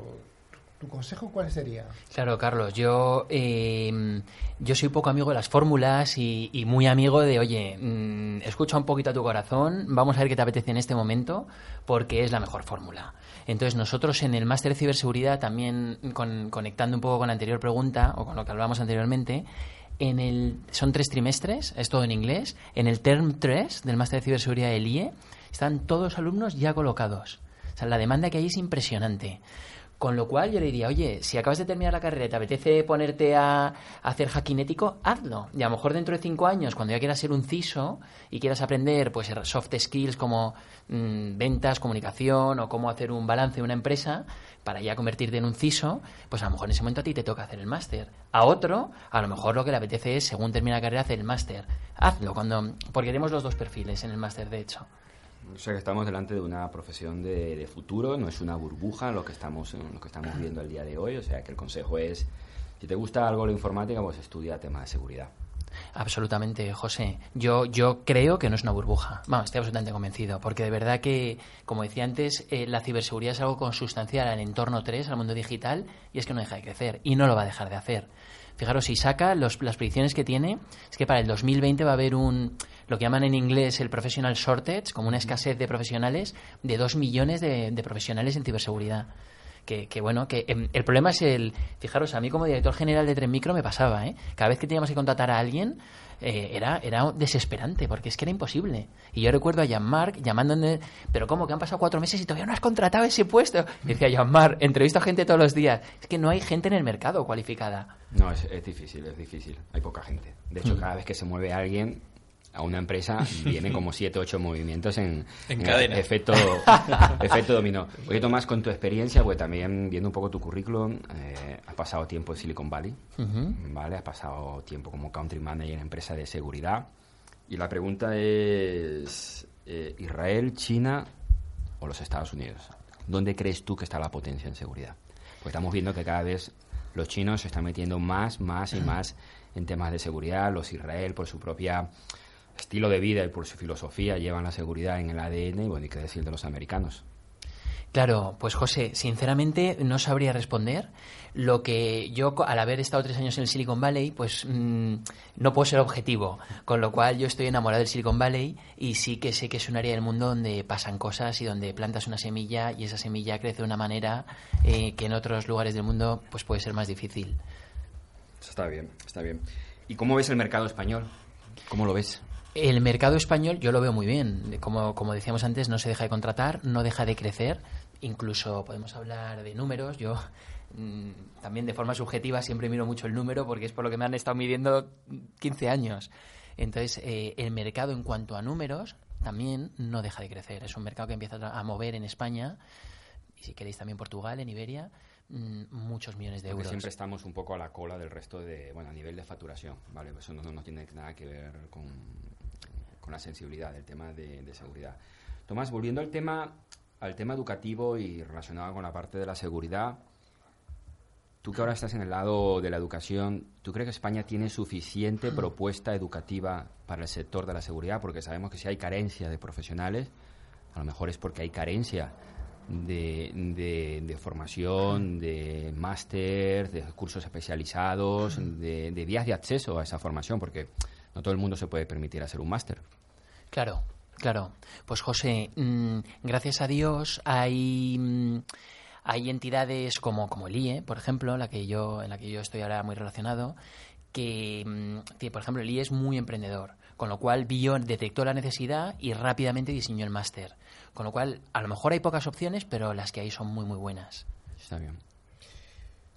¿Tu, consejo cuál sería? Claro, Carlos, yo, eh, yo soy poco amigo de las fórmulas y, y muy amigo de, oye, mm, escucha un poquito a tu corazón, vamos a ver qué te apetece en este momento, porque es la mejor fórmula. Entonces, nosotros en el máster de ciberseguridad, también con- conectando un poco con la anterior pregunta, o con lo que hablábamos anteriormente, en el, son tres trimestres, es todo en inglés, en el term 3 del máster de ciberseguridad del IE, están todos los alumnos ya colocados. O sea, la demanda que hay es impresionante. Con lo cual yo le diría, oye, si acabas de terminar la carrera y te apetece ponerte a, hacer hacking ético, hazlo. Y a lo mejor dentro de cinco años, cuando ya quieras ser un CISO y quieras aprender pues soft skills como mm, ventas, comunicación o cómo hacer un balance de una empresa para ya convertirte en un CISO, pues a lo mejor en ese momento a ti te toca hacer el máster. A otro, a lo mejor lo que le apetece es, según termina la carrera, hacer el máster. Hazlo, cuando porque tenemos los dos perfiles en el máster, de hecho. O sea que estamos delante de una profesión de, futuro, no es una burbuja lo que estamos lo que estamos viendo el día de hoy, o sea que el consejo es si te gusta algo la informática, pues estudia temas de seguridad. Absolutamente, José. Yo, yo creo que no es una burbuja. Vamos, estoy absolutamente convencido. Porque de verdad que, como decía antes, eh, la ciberseguridad es algo consustancial al entorno 3, al mundo digital, y es que no deja de crecer. Y no lo va a dejar de hacer. Fijaros, si saca los- las predicciones que tiene, es que para el 2020 va a haber un, lo que llaman en inglés el professional shortage, como una escasez de profesionales, de dos millones de, de profesionales en ciberseguridad. Que, que bueno, que em, el problema es el. Fijaros, a mí como director general de Tren Micro me pasaba, ¿eh? Cada vez que teníamos que contratar a alguien, eh, era, era desesperante, porque es que era imposible. Y yo recuerdo a Jean-Marc llamándome, pero ¿cómo? Que han pasado cuatro meses y todavía no has contratado ese puesto. Y decía Jean-Marc, entrevisto a gente todos los días. Es que no hay gente en el mercado cualificada. No, es, es difícil, es difícil, hay poca gente. De hecho, Mm. cada vez que se mueve alguien a una empresa, vienen como siete, ocho movimientos en, En cadena. efecto, efecto dominó. Oye, Tomás, con tu experiencia, pues también viendo un poco tu currículum, eh, has pasado tiempo en Silicon Valley. ¿vale? Has pasado tiempo como country manager en empresa de seguridad. Y la pregunta es, eh, ¿Israel, China o los Estados Unidos? ¿Dónde crees tú que está la potencia en seguridad? Pues estamos viendo que cada vez los chinos se están metiendo más, más y más en temas de seguridad, los Israel por su propia estilo de vida y por su filosofía llevan la seguridad en el ADN y bueno, y qué decir de los americanos. Claro, pues José, sinceramente no sabría responder. Lo que yo, al haber estado tres años en el Silicon Valley, pues mm, no puedo ser objetivo. Con lo cual yo estoy enamorado del Silicon Valley y sí que sé que es un área del mundo donde pasan cosas y donde plantas una semilla y esa semilla crece de una manera eh, que en otros lugares del mundo pues puede ser más difícil. Eso está bien, está bien. ¿Y cómo ves el mercado español? ¿Cómo lo ves? El mercado español yo lo veo muy bien. Como, como decíamos antes, no se deja de contratar, no deja de crecer. Incluso podemos hablar de números. Yo mm, también de forma subjetiva siempre miro mucho el número porque es por lo que me han estado midiendo 15 años. Entonces, eh, el mercado en cuanto a números también no deja de crecer. Es un mercado que empieza a mover en España y si queréis también Portugal, en Iberia, mm, muchos millones de Porque euros. siempre estamos un poco a la cola del resto de, bueno, a nivel de facturación, ¿vale? Eso no, no tiene nada que ver con, con la sensibilidad del tema de, de seguridad. Tomás, volviendo al tema, al tema educativo y relacionado con la parte de la seguridad, tú que ahora estás en el lado de la educación, ¿tú crees que España tiene suficiente propuesta educativa para el sector de la seguridad? Porque sabemos que si hay carencia de profesionales, a lo mejor es porque hay carencia de, de- de formación, de máster, de cursos especializados, de, de vías de acceso a esa formación, porque no todo el mundo se puede permitir hacer un máster. Claro, claro. Pues José, mm, gracias a Dios hay, mm, hay entidades como, como el IE, por ejemplo, la que yo, en la que yo estoy ahora muy relacionado, que, mm, por ejemplo, el IE es muy emprendedor, con lo cual vio, detectó la necesidad y rápidamente diseñó el máster. Con lo cual, a lo mejor hay pocas opciones, pero las que hay son muy, muy buenas. Está bien.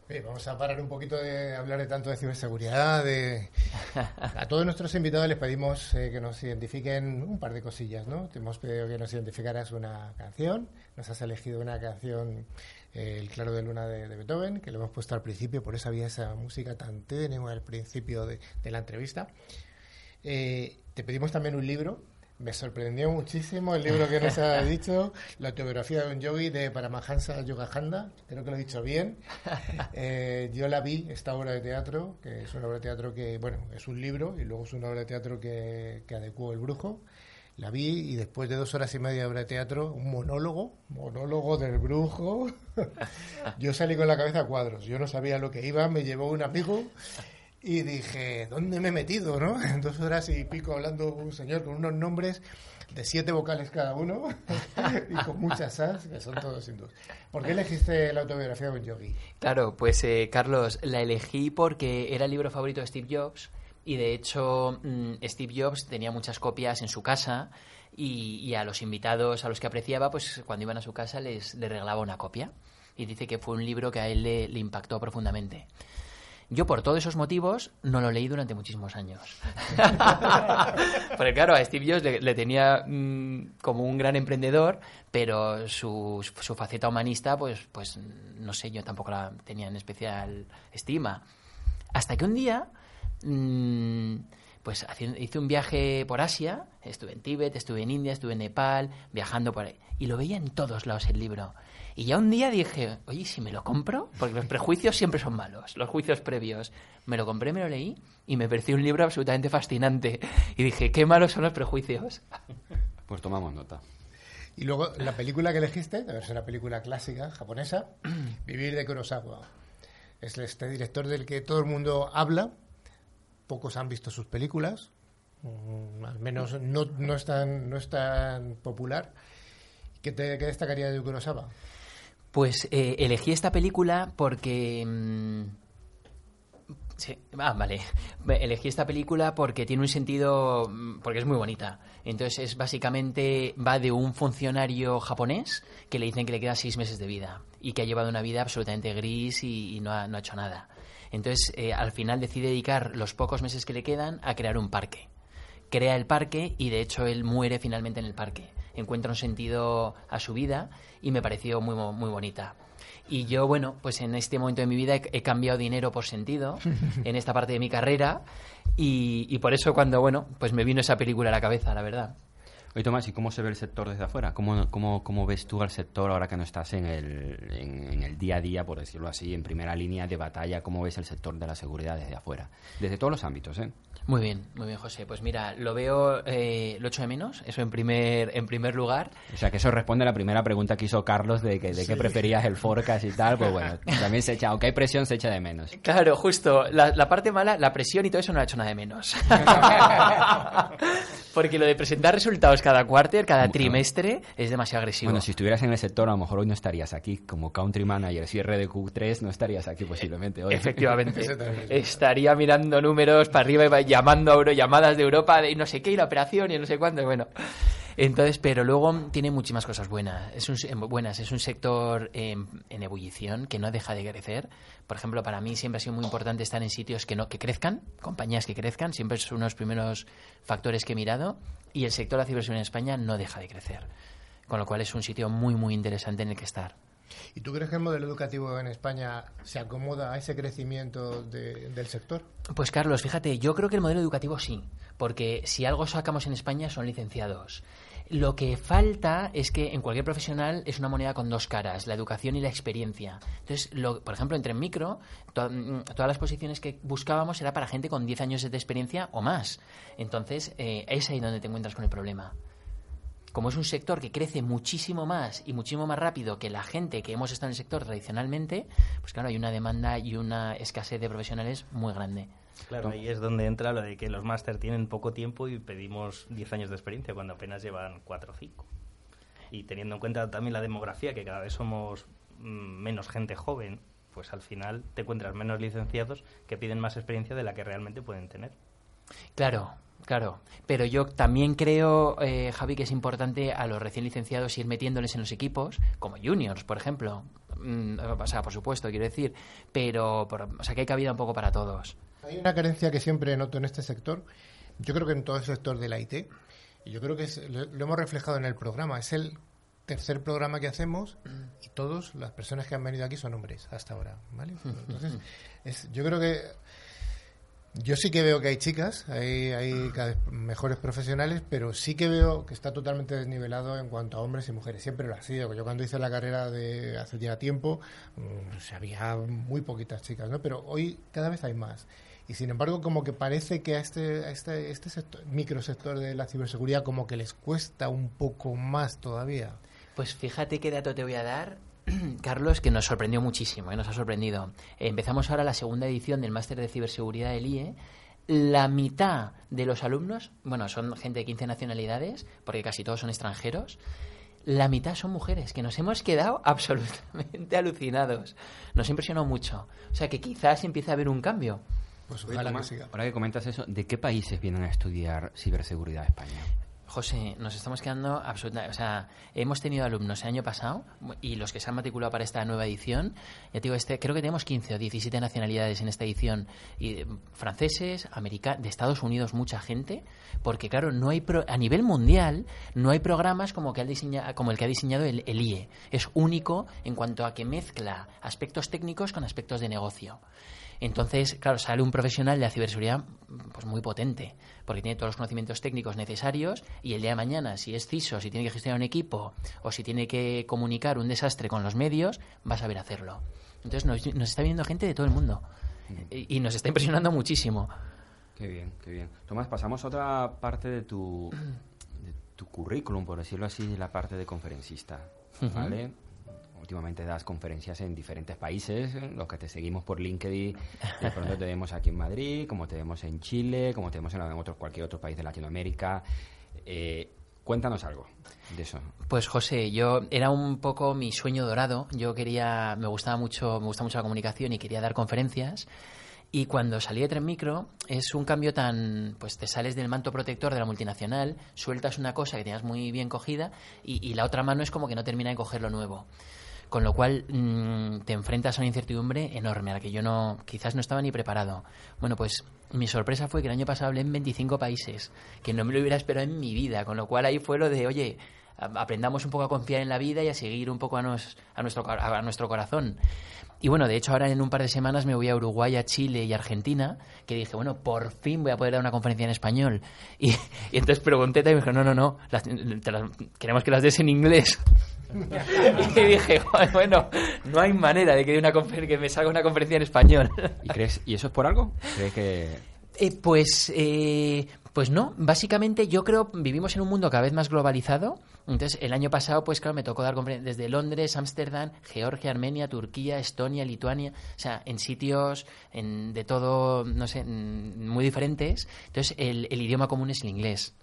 Vamos a parar un poquito de hablar de tanto de ciberseguridad. De... A todos nuestros invitados les pedimos eh, que nos identifiquen un par de cosillas, ¿no? Te hemos pedido que nos identificaras una canción. Nos has elegido una canción, eh, El Claro de Luna de, de Beethoven, que lo hemos puesto al principio, por eso había esa música tan tenue al principio de, de la entrevista. Eh, te pedimos también un libro. Me sorprendió muchísimo el libro que nos ha dicho, la autobiografía de un yogi de Paramahansa Yogananda, creo que lo he dicho bien. Eh, yo la vi, esta obra de teatro, que es una obra de teatro que, bueno, es un libro y luego es una obra de teatro que, que adecuó el brujo. La vi y después de dos horas y media de obra de teatro, un monólogo, monólogo del brujo. yo salí con la cabeza a cuadros, yo no sabía lo que iba, me llevó un amigo y dije, ¿dónde me he metido, no? Dos horas y pico hablando un señor con unos nombres de siete vocales cada uno y con muchas as, que son todos hindús. ¿Por qué elegiste la autobiografía de un yogi? Claro, pues eh, Carlos, la elegí porque era el libro favorito de Steve Jobs y de hecho mm, Steve Jobs tenía muchas copias en su casa y, y a los invitados a los que apreciaba, pues cuando iban a su casa les, les regalaba una copia y dice que fue un libro que a él le, le impactó profundamente. Yo por todos esos motivos no lo leí durante muchísimos años. Porque claro, a Steve Jobs le, le tenía mm, como un gran emprendedor, pero su, su faceta humanista, pues, pues no sé, yo tampoco la tenía en especial estima. Hasta que un día, mm, pues hice un viaje por Asia, estuve en Tíbet, estuve en India, estuve en Nepal, viajando por ahí, y lo veía en todos lados el libro. Y ya un día dije, oye, ¿y si me lo compro, porque los prejuicios siempre son malos, los juicios previos. Me lo compré, me lo leí y me pareció un libro absolutamente fascinante. Y dije, qué malos son los prejuicios. Pues tomamos nota. Y luego la película que elegiste, debe ser una película clásica japonesa, Vivir de Kurosawa. Es este director del que todo el mundo habla, pocos han visto sus películas, mm, al menos no, no, es, tan, no es tan popular. ¿Qué, te, qué destacaría de Kurosawa? Pues eh, elegí esta película porque... mm, sí, ah, vale. Elegí esta película porque tiene un sentido... mm, porque es muy bonita. Entonces es básicamente... va de un funcionario japonés que le dicen que le queda seis meses de vida y que ha llevado una vida absolutamente gris y, y no, ha, no ha hecho nada. Entonces eh, al final decide dedicar los pocos meses que le quedan a crear un parque crea el parque y de hecho él muere finalmente en el parque. Encuentra un sentido a su vida y me pareció muy, muy bonita. Y yo, bueno, pues en este momento de mi vida he, he cambiado dinero por sentido en esta parte de mi carrera y, y por eso cuando, bueno, pues me vino esa película a la cabeza, la verdad. Oye, Tomás, ¿y cómo se ve el sector desde afuera? ¿Cómo, cómo, cómo ves tú al sector ahora que no estás en el, en, en el día a día, por decirlo así, en primera línea de batalla? ¿Cómo ves el sector de la seguridad desde afuera? Desde todos los ámbitos, ¿eh? Muy bien, muy bien, José. Pues mira, lo veo, eh, lo echo de menos, eso en primer, en primer lugar. O sea, que eso responde a la primera pregunta que hizo Carlos de que de qué preferías el forecast y tal. Pues bueno, también se echa, aunque hay presión, se echa de menos. Claro, justo. La, la parte mala, la presión y todo eso no ha hecho nada de menos. Porque lo de presentar resultados cada cuarter, cada trimestre, es demasiado agresivo. Bueno, si estuvieras en el sector, a lo mejor hoy no estarías aquí. Como country manager, cierre de Q3, no estarías aquí posiblemente hoy. Efectivamente. Estaría mirando números para arriba y va llamando a euro, llamadas de Europa de no sé qué y la operación y no sé cuánto. Bueno, entonces, pero luego tiene muchísimas cosas buenas. Es un, se- buenas. Es un sector en, en ebullición que no deja de crecer. Por ejemplo, para mí siempre ha sido muy importante estar en sitios que no que crezcan, compañías que crezcan. Siempre es uno de los primeros factores que he mirado. Y el sector de la ciberseguridad en España no deja de crecer. Con lo cual es un sitio muy, muy interesante en el que estar. ¿Y tú crees que el modelo educativo en España se acomoda a ese crecimiento de- del sector? Pues Carlos, fíjate, yo creo que el modelo educativo sí, porque si algo sacamos en España son licenciados. Lo que falta es que en cualquier profesional es una moneda con dos caras, la educación y la experiencia. Entonces, lo- por ejemplo, entre micro, mm, todas las posiciones que buscábamos era para gente con 10 años de experiencia o más. Entonces, eh, es ahí donde te encuentras con el problema. Como es un sector que crece muchísimo más y muchísimo más rápido que la gente que hemos estado en el sector tradicionalmente, pues claro, hay una demanda y una escasez de profesionales muy grande. Claro, ahí es donde entra lo de que los máster tienen poco tiempo y pedimos 10 años de experiencia cuando apenas llevan 4 o 5. Y teniendo en cuenta también la demografía, que cada vez somos mm, menos gente joven, pues al final te encuentras menos licenciados que piden más experiencia de la que realmente pueden tener. Claro, claro. Pero yo también creo, eh, Javi, que es importante a los recién licenciados ir metiéndoles en los equipos, como juniors, por ejemplo. Mm, o sea, por supuesto, quiero decir. Pero, por- o sea, que hay cabida un poco para todos. Hay una carencia que siempre noto en este sector, yo creo que en todo el sector del IT, y yo creo que es- lo, lo hemos reflejado en el programa, es el tercer programa que hacemos y todas las personas que han venido aquí son hombres hasta ahora, ¿vale? Entonces, es, yo creo que yo sí que veo que hay chicas, hay, hay cada vez mejores profesionales, pero sí que veo que está totalmente desnivelado en cuanto a hombres y mujeres. Siempre lo ha sido. Yo cuando hice la carrera de hace ya tiempo, pues había muy poquitas chicas, ¿no? Pero hoy cada vez hay más. Y sin embargo, como que parece que a este, a este, este sector, microsector de la ciberseguridad como que les cuesta un poco más todavía. Pues fíjate qué dato te voy a dar, Carlos, que nos sorprendió muchísimo, ¿eh? nos ha sorprendido. Empezamos ahora la segunda edición del máster de ciberseguridad del IE. La mitad de los alumnos, bueno, son gente de 15 nacionalidades, porque casi todos son extranjeros. La mitad son mujeres, que nos hemos quedado absolutamente alucinados. Nos impresionó mucho. O sea que quizás empiece a haber un cambio. Pues Tomás, ahora que comentas eso, ¿de qué países vienen a estudiar ciberseguridad a España? José, nos estamos quedando absolutamente. O sea, hemos tenido alumnos el año pasado y los que se han matriculado para esta nueva edición, ya te digo, este, creo que tenemos 15 o 17 nacionalidades en esta edición, y, eh, franceses, americanos, de Estados Unidos, mucha gente, porque claro, no hay pro- a nivel mundial no hay programas como, que ha diseña- como el que ha diseñado el, el IE. Es único en cuanto a que mezcla aspectos técnicos con aspectos de negocio. Entonces, claro, sale un profesional de la ciberseguridad pues muy potente, porque tiene todos los conocimientos técnicos necesarios y el día de mañana, si es CISO, si tiene que gestionar un equipo o si tiene que comunicar un desastre con los medios, va a saber hacerlo. Entonces nos, nos está viendo gente de todo el mundo y, y nos está impresionando muchísimo. Qué bien, qué bien. Tomás, pasamos a otra parte de tu, de tu currículum, por decirlo así, de la parte de conferencista. ¿vale? Últimamente das conferencias en diferentes países, los que te seguimos por LinkedIn, de pronto te vemos aquí en Madrid, como te vemos en Chile, como te vemos en otro, cualquier otro país de Latinoamérica. Eh, cuéntanos algo de eso. Pues José, yo era un poco mi sueño dorado. Yo quería, me gustaba mucho, me gusta mucho la comunicación y quería dar conferencias. Y cuando salí de Tren Micro es un cambio tan, pues te sales del manto protector de la multinacional, sueltas una cosa que tenías muy bien cogida y la otra mano es como que no termina de coger lo nuevo. Con lo cual mm, te enfrentas a una incertidumbre enorme a la que yo no, quizás no estaba ni preparado. Bueno, pues mi sorpresa fue que el año pasado hablé en 25 países, que no me lo hubiera esperado en mi vida, con lo cual ahí fue lo de, oye, aprendamos un poco a confiar en la vida y a seguir un poco a, nuestro, a nuestro corazón. Y bueno, de hecho ahora en un par de semanas me voy a Uruguay, a Chile y Argentina, que dije, bueno, por fin voy a poder dar una conferencia en español. Y, y entonces pregunté y me dijo, no, no, no, las- las- queremos que las des en inglés. y dije, "Joder, bueno, no hay manera de que, dé una que me salga una conferencia en español. ¿Y crees y eso es por algo? ¿Crees que Eh, pues, eh, pues no. Básicamente, yo creo vivimos en un mundo cada vez más globalizado. Entonces, el año pasado, pues claro, me tocó dar confer- desde Londres, Ámsterdam, Georgia, Armenia, Turquía, Estonia, Lituania, o sea, en sitios en- de todo, no sé, muy diferentes. Entonces, el, el idioma común es el inglés.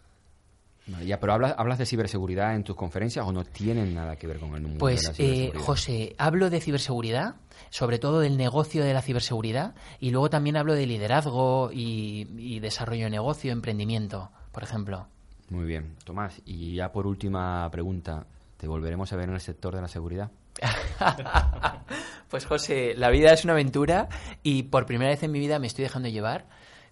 Vale, Ya, pero hablas, hablas de ciberseguridad en tus conferencias o no tienen nada que ver con el mundo de la Pues, eh, ciberseguridad. José, hablo de ciberseguridad, sobre todo del negocio de la ciberseguridad, y luego también hablo de liderazgo y, y desarrollo de negocio, emprendimiento, por ejemplo. Muy bien, Tomás. Y ya por última pregunta, ¿te volveremos a ver en el sector de la seguridad? Pues José, la vida es una aventura y por primera vez en mi vida me estoy dejando llevar,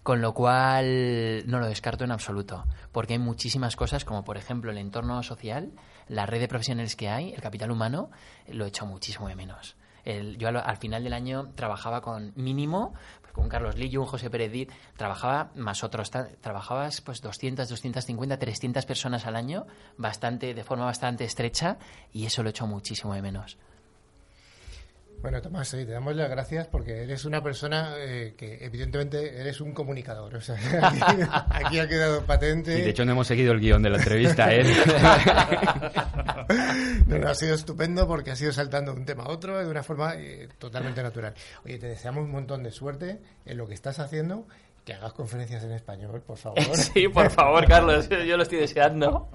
con lo cual no lo descarto en absoluto, porque hay muchísimas cosas como por ejemplo el entorno social, la red de profesionales que hay, el capital humano, lo he hecho muchísimo de menos. Yo al, al final del año trabajaba con mínimo, pues, con Carlos Lillo, un José Pérez trabajaba más otros, trabajabas pues 200, 250, 300 personas al año, bastante, de forma bastante estrecha, y eso lo he hecho muchísimo de menos. Bueno, Tomás, sí, te damos las gracias porque eres una persona eh, que evidentemente eres un comunicador. O sea, aquí, aquí ha quedado patente. Sí, de hecho no hemos seguido el guion de la entrevista, ¿eh? No, no, ha sido estupendo porque ha sido saltando de un tema a otro de una forma eh, totalmente natural. Oye, te deseamos un montón de suerte en lo que estás haciendo. Que hagas conferencias en español, por favor. Sí, por favor, Carlos, yo lo estoy deseando.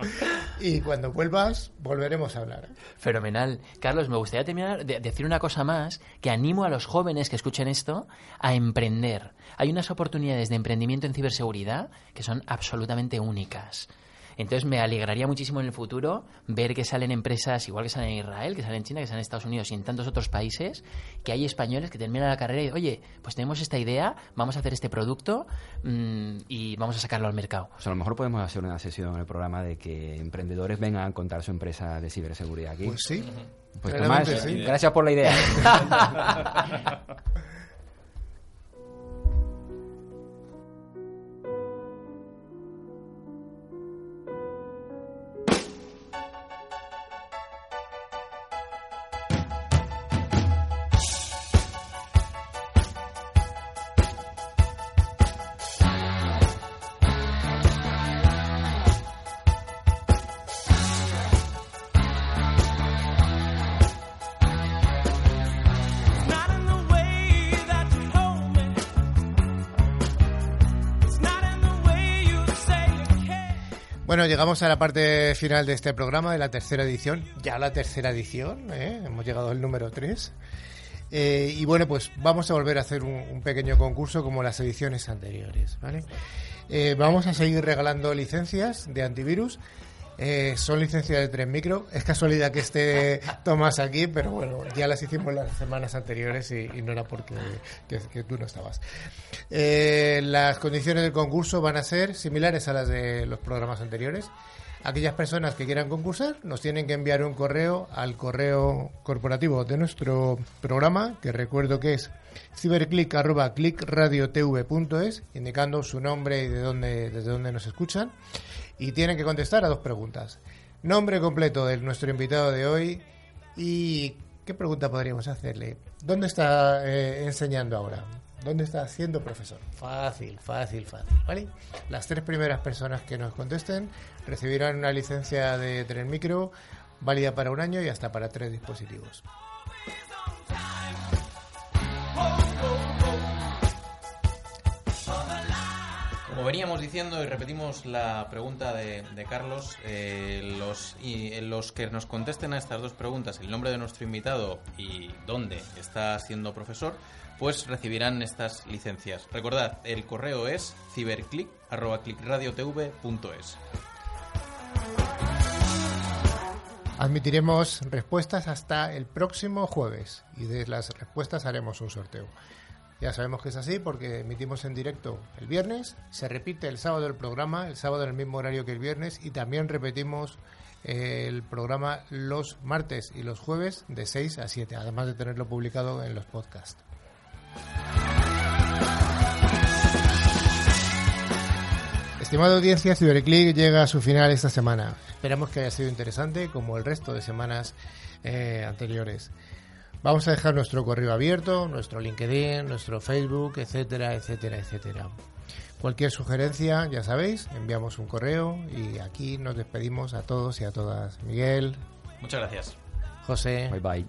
Y cuando vuelvas, volveremos a hablar. Fenomenal. Carlos, me gustaría terminar de decir una cosa más, que animo a los jóvenes que escuchen esto a emprender. Hay unas oportunidades de emprendimiento en ciberseguridad que son absolutamente únicas. Entonces me alegraría muchísimo en el futuro ver que salen empresas, igual que salen en Israel, que salen en China, que salen en Estados Unidos y en tantos otros países, que hay españoles que terminan la carrera y oye, pues tenemos esta idea, vamos a hacer este producto mm, y vamos a sacarlo al mercado. Pues a lo mejor podemos hacer una sesión en el programa de que emprendedores vengan a contar su empresa de ciberseguridad aquí. Pues sí. Pues Tomás, sí. gracias por la idea. Llegamos a la parte final de este programa, de la tercera edición. Ya la tercera edición, ¿eh? hemos llegado al número 3. Eh, y bueno, pues vamos a volver a hacer un, pequeño concurso como las ediciones anteriores. Eh, vamos a seguir regalando licencias de antivirus. Eh, son licencias de 3 micro. Es casualidad que esté Tomás aquí, pero bueno, ya las hicimos las semanas anteriores y, no era porque que, que tú no estabas. Eh, las condiciones del concurso van a ser similares a las de los programas anteriores. Aquellas personas que quieran concursar nos tienen que enviar un correo al correo corporativo de nuestro programa, que recuerdo que es ciberclick.clickradiotv.es, indicando su nombre y de dónde, desde dónde nos escuchan. Y tienen que contestar a dos preguntas. Nombre completo de nuestro invitado de hoy y qué pregunta podríamos hacerle. ¿Dónde está eh, enseñando ahora? ¿Dónde está siendo profesor? Fácil, fácil, fácil, ¿vale? Las tres primeras personas que nos contesten recibirán una licencia de Tren Micro válida para un año y hasta para tres dispositivos. Como veníamos diciendo y repetimos la pregunta de, Carlos, eh, eh, los que nos contesten a estas dos preguntas, el nombre de nuestro invitado y dónde está siendo profesor, pues recibirán estas licencias. Recordad, el correo es ciberclick.clickradiotv.es. Admitiremos respuestas hasta el próximo jueves y de las respuestas haremos un sorteo. Ya sabemos que es así porque emitimos en directo el viernes, se repite el sábado el programa, el sábado en el mismo horario que el viernes y también repetimos eh, el programa los martes y los jueves de 6 a 7, además de tenerlo publicado en los podcasts. Estimada audiencia, Ciberclick llega a su final esta semana. Esperamos que haya sido interesante como el resto de semanas eh, anteriores. Vamos a dejar nuestro correo abierto, nuestro LinkedIn, nuestro Facebook, etcétera, etcétera, etcétera. Cualquier sugerencia, ya sabéis, enviamos un correo y aquí nos despedimos a todos y a todas. Miguel. Muchas gracias. José. Bye bye.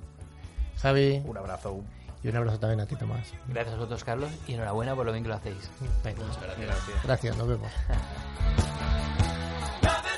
Javi. Un abrazo. Y un abrazo también a ti, Tomás. Gracias a vosotros, Carlos, y enhorabuena por lo bien que lo hacéis. Venga. gracias. Gracias, nos vemos.